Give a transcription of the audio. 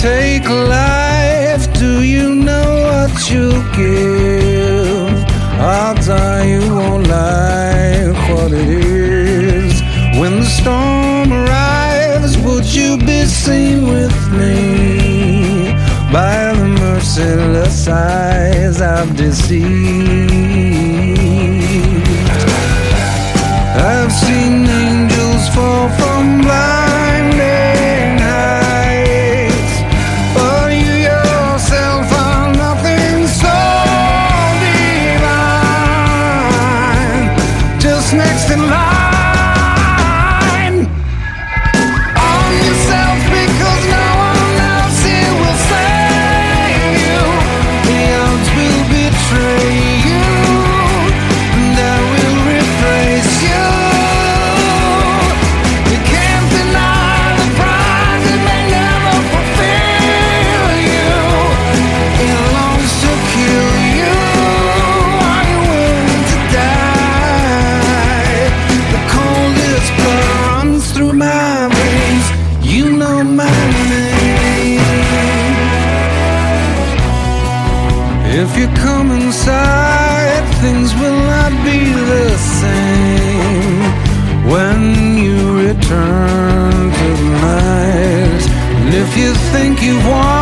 take life, do you know what you'll give? Odds are you won't like what it is. When the storm arrives, would you be seen with me? By the merciless eyes I've deceived. Next in line. If you come inside, things will not be the same when you return to. And if you think you've won.